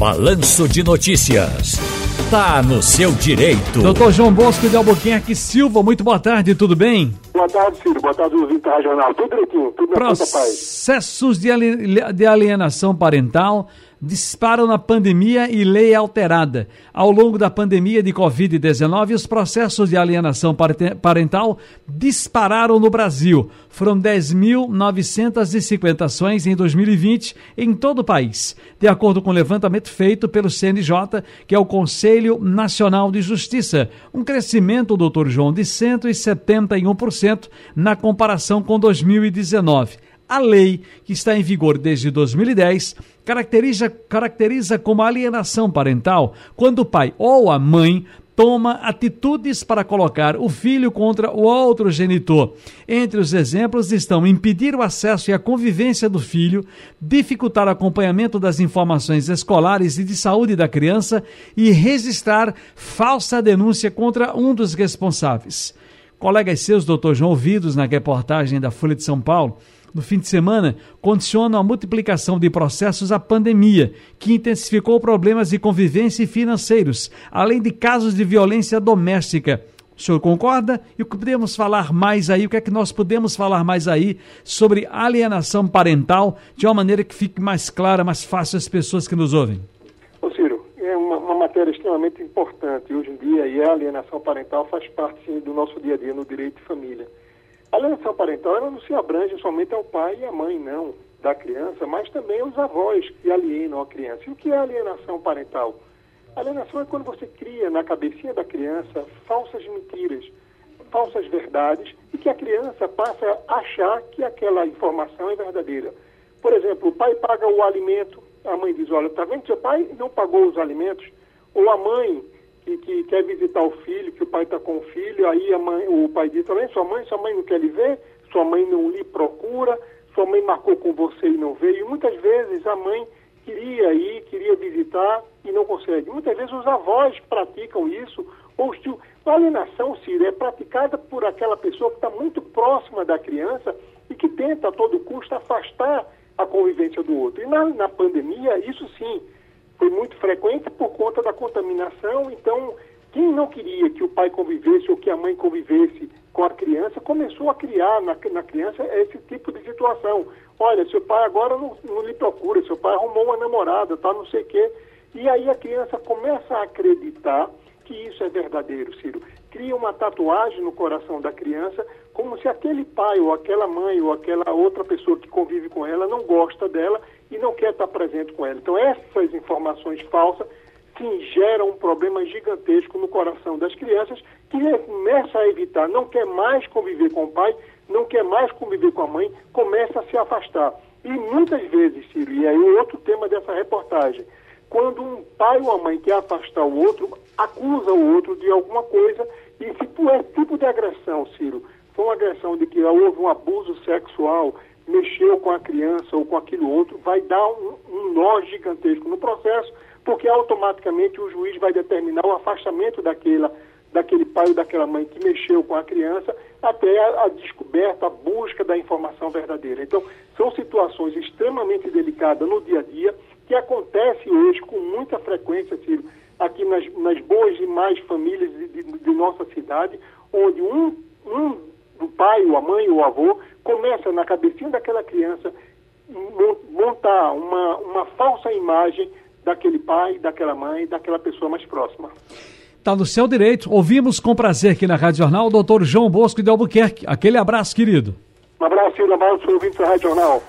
Balanço de Notícias. Tá no seu direito. Doutor João Bosco de Albuquerque Silva, muito boa tarde, tudo bem? Boa tarde, Ciro. Boa tarde, ouvinte da Regional. Tudo direitinho, tudo na Processos de, de alienação parental disparam na pandemia e lei alterada. Ao longo da pandemia de Covid-19, os processos de alienação parental dispararam no Brasil. Foram 10.950 ações em 2020 em todo o país, de acordo com o levantamento feito pelo CNJ, que é o Conselho Nacional de Justiça. Um crescimento, doutor João, de 171% na comparação com 2019. A lei, que está em vigor desde 2010, caracteriza, caracteriza como alienação parental quando o pai ou a mãe toma atitudes para colocar o filho contra o outro genitor. Entre os exemplos estão impedir o acesso e a convivência do filho, dificultar o acompanhamento das informações escolares e de saúde da criança e registrar falsa denúncia contra um dos responsáveis. Colegas seus, doutor João, ouvidos na reportagem da Folha de São Paulo, no fim de semana condicionam a multiplicação de processos à pandemia, que intensificou problemas de convivência e financeiros, além de casos de violência doméstica. O senhor concorda? E o que podemos falar mais aí? O que é que nós podemos falar mais aí sobre alienação parental de uma maneira que fique mais clara, mais fácil às pessoas que nos ouvem? Ô Ciro, é uma, uma matéria extremamente importante hoje em dia e a alienação parental faz parte sim, do nosso dia a dia no direito de família. A alienação parental ela não se abrange somente ao pai e à mãe, não, da criança, mas também aos avós que alienam a criança. E o que é alienação parental? Alienação é quando você cria na cabecinha da criança falsas mentiras, falsas verdades, e que a criança passa a achar que aquela informação é verdadeira. Por exemplo, o pai paga o alimento, a mãe diz, olha, está vendo, seu pai não pagou os alimentos, ou a mãe que, que quer visitar o filho, que o pai está com o filho, aí a mãe, o pai diz também, sua mãe, sua mãe não quer lhe ver, sua mãe não lhe procura, sua mãe marcou com você e não veio. E muitas vezes a mãe queria ir, queria visitar e não consegue. Muitas vezes os avós praticam isso, ou se a alienação, Ciro, é praticada por aquela pessoa que está muito próxima da criança e que tenta a todo custo afastar a convivência do outro. E na, na pandemia, isso sim, foi muito frequente por conta da contaminação. Então, quem não queria que o pai convivesse ou que a mãe convivesse com a criança, começou a criar na, na criança esse tipo de situação. Olha, seu pai agora não, não lhe procura, seu pai arrumou uma namorada, tá, não sei o quê. E aí a criança começa a acreditar que isso é verdadeiro, Ciro. Cria uma tatuagem no coração da criança, como se aquele pai ou aquela mãe ou aquela outra pessoa que convive com ela não gosta dela e não quer estar presente com ela. Então, essas informações falsas sim geram um problema gigantesco no coração das crianças que começa a evitar, não quer mais conviver com o pai, não quer mais conviver com a mãe, começa a se afastar. E muitas vezes, Ciro, e aí outro tema dessa reportagem, quando um pai ou uma mãe quer afastar o outro, acusa o outro de alguma coisa, e se por esse tipo de agressão, Ciro, for uma agressão de que houve um abuso sexual, mexeu com a criança ou com aquilo outro, vai dar um, um nó gigantesco no processo, porque automaticamente o juiz vai determinar o afastamento daquela, daquele pai ou daquela mãe que mexeu com a criança até a, a, descoberta, a busca da informação verdadeira. Então, são situações extremamente delicadas no dia a dia que acontece hoje com muita frequência, Ciro, aqui nas, nas boas e mais famílias de, de, de nossa cidade, onde um, um, o pai, ou a mãe, ou o avô, começa na cabecinha daquela criança montar uma, uma falsa imagem daquele pai, daquela mãe, daquela pessoa mais próxima. Está no seu direito. Ouvimos com prazer aqui na Rádio Jornal o doutor João Bosco de Albuquerque. Aquele abraço, querido. Um abraço, um abraço, ouvinte da Rádio Jornal.